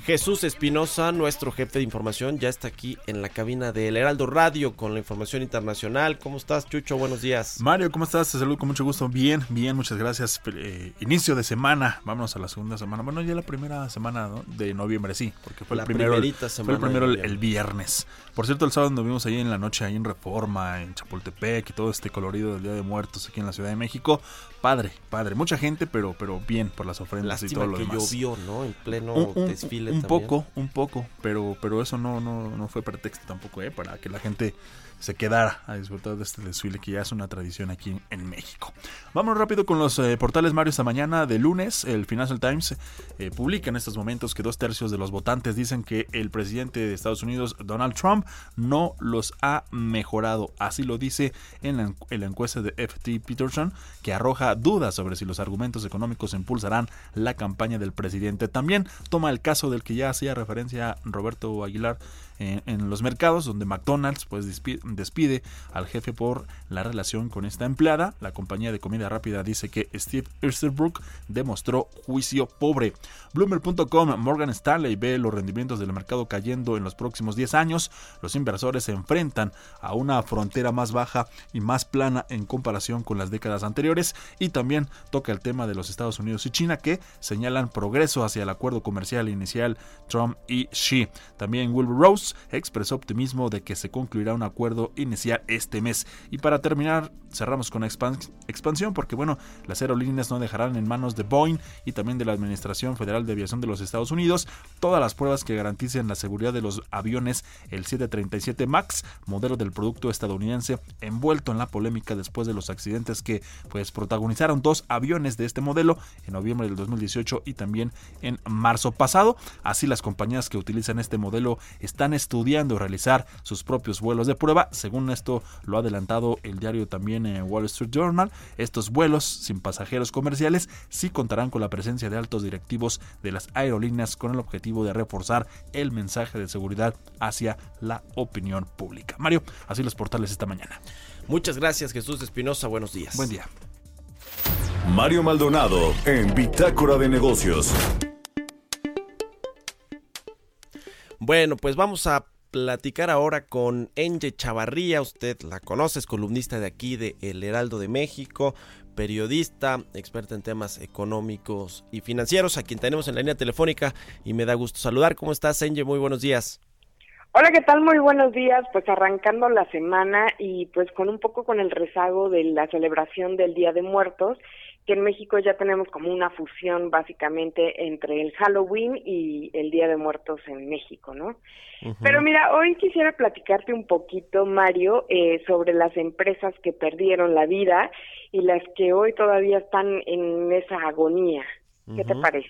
C: Jesús Espinosa, nuestro jefe de información, ya está aquí en la cabina del Heraldo Radio con la información internacional. ¿Cómo estás, Chucho? Buenos días.
D: Mario, ¿cómo estás? Te saludo con mucho gusto. Bien, bien, muchas gracias. Eh, inicio de semana, vámonos a la segunda semana. Bueno, ya la primera semana de noviembre, sí, porque fue
C: La
D: el primero, fue el, primero el, el viernes. Por cierto, el sábado nos vimos ahí en la noche, ahí en Reforma, en Chapultepec y todo este colorido del Día de Muertos aquí en la Ciudad de México. Padre, padre, mucha gente, pero, pero bien por las ofrendas y todo lo
C: que
D: demás.
C: llovió, ¿no? En pleno
D: un, un-
C: desfile
D: un
C: también.
D: poco, un poco, pero, pero eso no, no, no fue pretexto tampoco, ¿eh? Para que la gente se quedara a disfrutar de este desfile que ya es una tradición aquí en México. Vámonos rápido con los eh, portales Mario esta mañana de lunes. El Financial Times eh, publica en estos momentos que dos tercios de los votantes dicen que el presidente de Estados Unidos, Donald Trump, no los ha mejorado. Así lo dice en la, en la encuesta de FT Peterson, que arroja dudas sobre si los argumentos económicos impulsarán la campaña del presidente. También toma el caso del que ya hacía referencia Roberto Aguilar en, los mercados, donde McDonald's pues despi- despide al jefe por la relación con esta empleada. La compañía de comida rápida dice que Steve Easterbrook demostró juicio pobre. Bloomer.com, Morgan Stanley ve los rendimientos del mercado cayendo en los próximos 10 años. Los inversores se enfrentan a una frontera más baja y más plana en comparación con las décadas anteriores y también toca el tema de los Estados Unidos y China que señalan progreso hacia el acuerdo comercial inicial Trump y Xi. También Wilbur Rose expresó optimismo de que se concluirá un acuerdo inicial este mes. Y para terminar, cerramos con expan- expansión porque bueno, las aerolíneas no dejarán en manos de Boeing y también de la Administración Federal de Aviación de los Estados Unidos todas las pruebas que garanticen la seguridad de los aviones el 737 MAX, modelo del producto estadounidense envuelto en la polémica después de los accidentes que pues protagonizaron dos aviones de este modelo en noviembre del 2018 y también en marzo pasado. Así las compañías que utilizan este modelo están estudiando realizar sus propios vuelos de prueba. Según esto lo ha adelantado el diario también en Wall Street Journal, estos vuelos sin pasajeros comerciales sí contarán con la presencia de altos directivos de las aerolíneas con el objetivo de reforzar el mensaje de seguridad hacia la opinión pública. Mario, así los portales esta mañana.
C: Muchas gracias, Jesús Espinosa. Buenos días.
D: Buen día.
B: Mario Maldonado en Bitácora de Negocios.
C: Bueno, pues vamos a platicar ahora con Enge Chavarría, usted la conoce, es columnista de aquí de El Heraldo de México, periodista, experta en temas económicos y financieros, a quien tenemos en la línea telefónica y me da gusto saludar. ¿Cómo estás, Enge? Muy buenos días.
I: Hola, ¿qué tal? Muy buenos días. Pues arrancando la semana y pues con un poco con el rezago de la celebración del Día de Muertos, que en México ya tenemos como una fusión básicamente entre el Halloween y el Día de Muertos en México, ¿no? Pero mira, hoy quisiera platicarte un poquito, Mario, eh, sobre las empresas que perdieron la vida y las que hoy todavía están en esa agonía. ¿Qué te parece?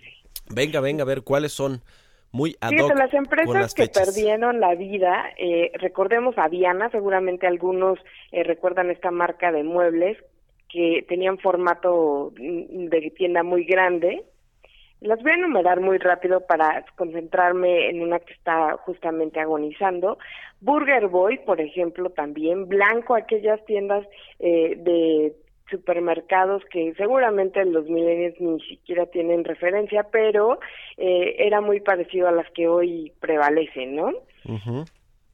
C: Venga, venga, a ver cuáles son muy ad
I: Fíjate, las empresas
C: las
I: que
C: fechas.
I: perdieron la vida, eh, recordemos a Diana, seguramente algunos eh, recuerdan esta marca de muebles que tenían formato mm, de tienda muy grande. Las voy a enumerar muy rápido para concentrarme en una que está justamente agonizando. Burger Boy, por ejemplo, también. Blanco, aquellas tiendas eh, de supermercados que seguramente los millennials ni siquiera tienen referencia, pero eh, era muy parecido a las que hoy prevalecen, ¿no?
C: Ujú.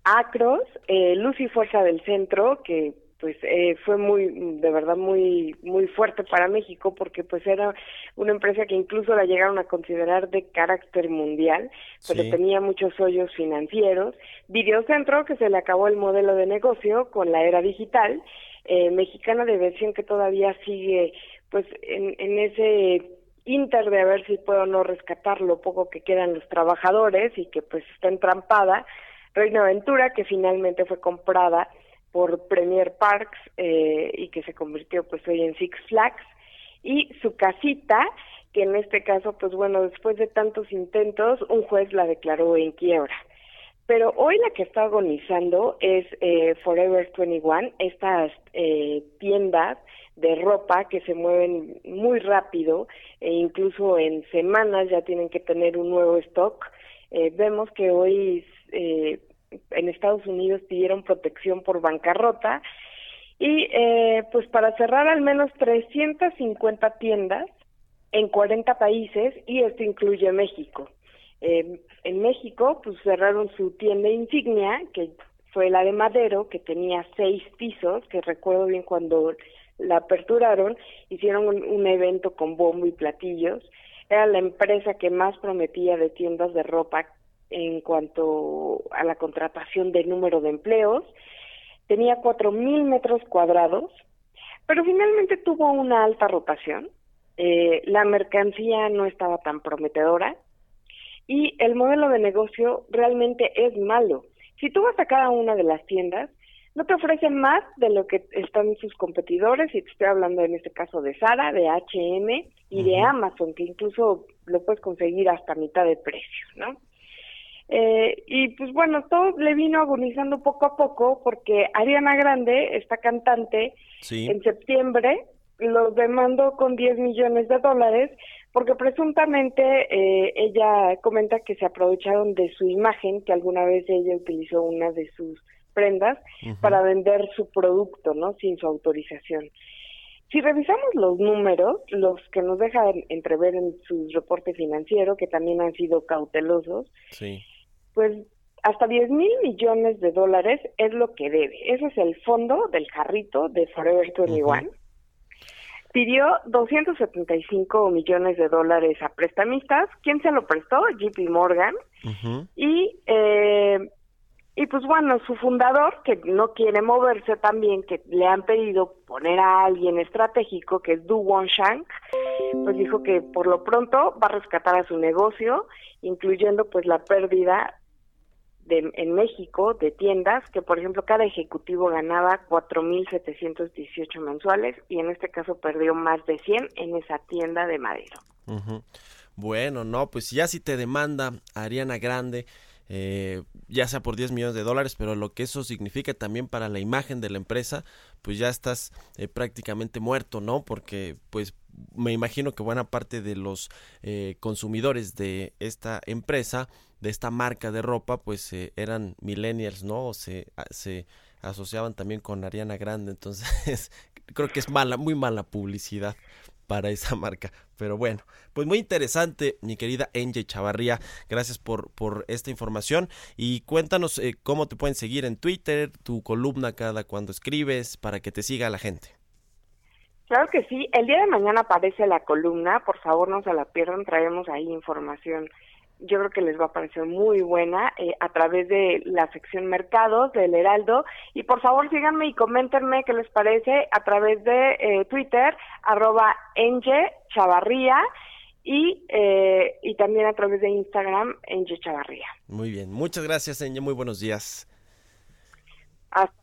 I: Acros, eh, Luz y Fuerza del Centro, que pues eh, fue muy, de verdad muy, muy fuerte para México porque pues era una empresa que incluso la llegaron a considerar de carácter mundial, pero
J: Sí.
I: tenía muchos hoyos financieros. Videocentro, que se le acabó el modelo de negocio con la era digital, eh, mexicana de versión que todavía sigue pues en, en ese inter de a ver si puedo o no rescatar lo poco que quedan los trabajadores y que pues está entrampada. Reino Aventura, que finalmente fue comprada por Premier Parks eh, y que se convirtió pues hoy en Six Flags. Y su casita que en este caso pues bueno después de tantos intentos un juez la declaró en quiebra. Pero hoy la que está agonizando es eh, Forever 21 estas eh, tiendas de ropa que se mueven muy rápido e incluso en semanas ya tienen que tener un nuevo stock. Eh, vemos que hoy eh, en Estados Unidos pidieron protección por bancarrota y eh, pues para cerrar al menos 350 tiendas en 40 países y esto incluye México. Eh, en México pues cerraron su tienda insignia que fue la de Madero que tenía seis pisos que recuerdo bien cuando la aperturaron hicieron un, un evento con bombo y platillos era la empresa que más prometía de tiendas de ropa en cuanto a la contratación de número de empleos. Tenía cuatro mil metros cuadrados, pero finalmente tuvo una alta rotación. Eh, la mercancía no estaba tan prometedora y el modelo de negocio realmente es malo. Si tú vas a cada una de las tiendas, no te ofrecen más de lo que están sus competidores, y te estoy hablando en este caso de Zara, de H&M y de Amazon, que incluso lo puedes conseguir hasta mitad de precio, ¿no? Eh, y pues bueno, todo le vino agonizando poco a poco porque Ariana Grande, esta cantante,
C: Sí.
I: en septiembre los demandó con 10 millones de dólares porque presuntamente eh, ella comenta que se aprovecharon de su imagen, que alguna vez ella utilizó una de sus prendas para vender su producto, ¿no? Sin su autorización. Si revisamos los números, los que nos dejan entrever en su reporte financiero, que también han sido cautelosos,
C: Sí.
I: Pues hasta 10 mil millones de dólares es lo que debe. Ese es el fondo del jarrito de Forever 21. Pidió 275 millones de dólares a prestamistas. ¿Quién se lo prestó? JP Morgan. Y, eh, y pues bueno, su fundador, que no quiere moverse también, que le han pedido poner a alguien estratégico, que es Du Wonshank, pues dijo que por lo pronto va a rescatar a su negocio, incluyendo pues la pérdida de, en México de tiendas, que por ejemplo cada ejecutivo ganaba 4.718 mensuales y en este caso perdió más de 100 en esa tienda de Madero.
C: Bueno, no, pues ya si te demanda Ariana Grande, eh, ya sea por 10 millones de dólares, pero lo que eso significa también para la imagen de la empresa, pues ya estás eh, prácticamente muerto, ¿no? Porque pues me imagino que buena parte de los eh, consumidores de esta empresa, de esta marca de ropa, pues eh, eran millennials, ¿no? O se, se asociaban también con Ariana Grande, entonces *laughs* creo que es mala, muy mala publicidad para esa *laughs* marca. Pero bueno, pues muy interesante, mi querida Enje Chavarría. Gracias por, por esta información. Y cuéntanos eh, cómo te pueden seguir en Twitter, tu columna cada cuando escribes, para que te siga la gente.
I: Claro que sí, el día de mañana aparece la columna, por favor no se la pierdan, traemos ahí información yo creo que les va a parecer muy buena eh, a través de la sección mercados del Heraldo y por favor síganme y coméntenme qué les parece a través de eh, Twitter arroba Enge Chavarría y, eh, y también a través de Instagram Enge Chavarría.
C: Muy bien, muchas gracias Enge, muy buenos días.
I: Hasta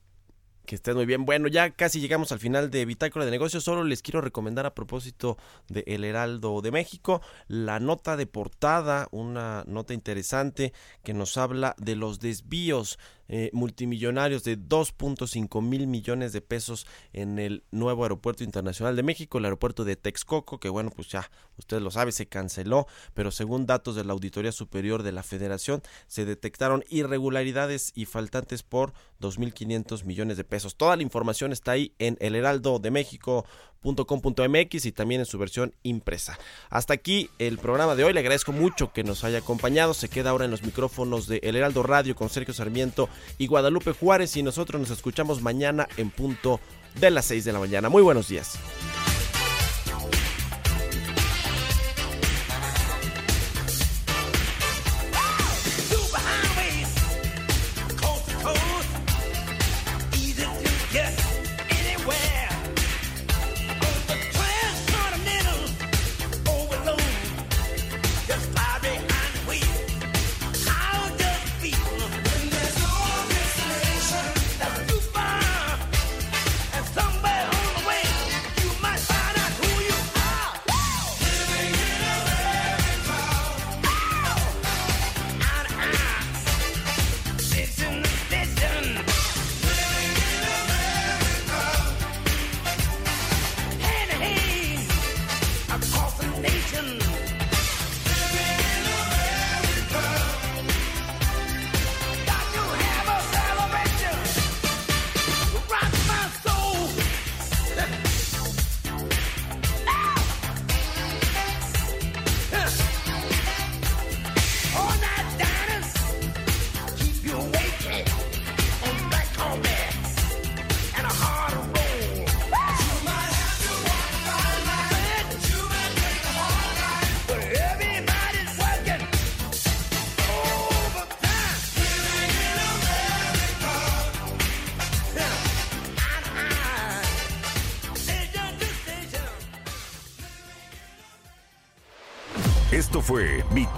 C: Que estés muy bien. Bueno, ya casi llegamos al final de Bitácora de Negocios. Solo les quiero recomendar a propósito de El Heraldo de México la nota de portada, una nota interesante que nos habla de los desvíos eh, multimillonarios de 2.5 mil millones de pesos en el nuevo aeropuerto internacional de México, el aeropuerto de Texcoco, que bueno, pues ya usted lo sabe, se canceló, pero según datos de la Auditoría Superior de la Federación, se detectaron irregularidades y faltantes por 2.500 millones de pesos. Toda la información está ahí en el heraldo de México .com.mx y también en su versión impresa. Hasta aquí el programa de hoy. Le agradezco mucho que nos haya acompañado. Se queda ahora en los micrófonos de El Heraldo Radio con Sergio Sarmiento y Guadalupe Juárez y nosotros nos escuchamos mañana en punto de las 6 de la mañana. Muy buenos días.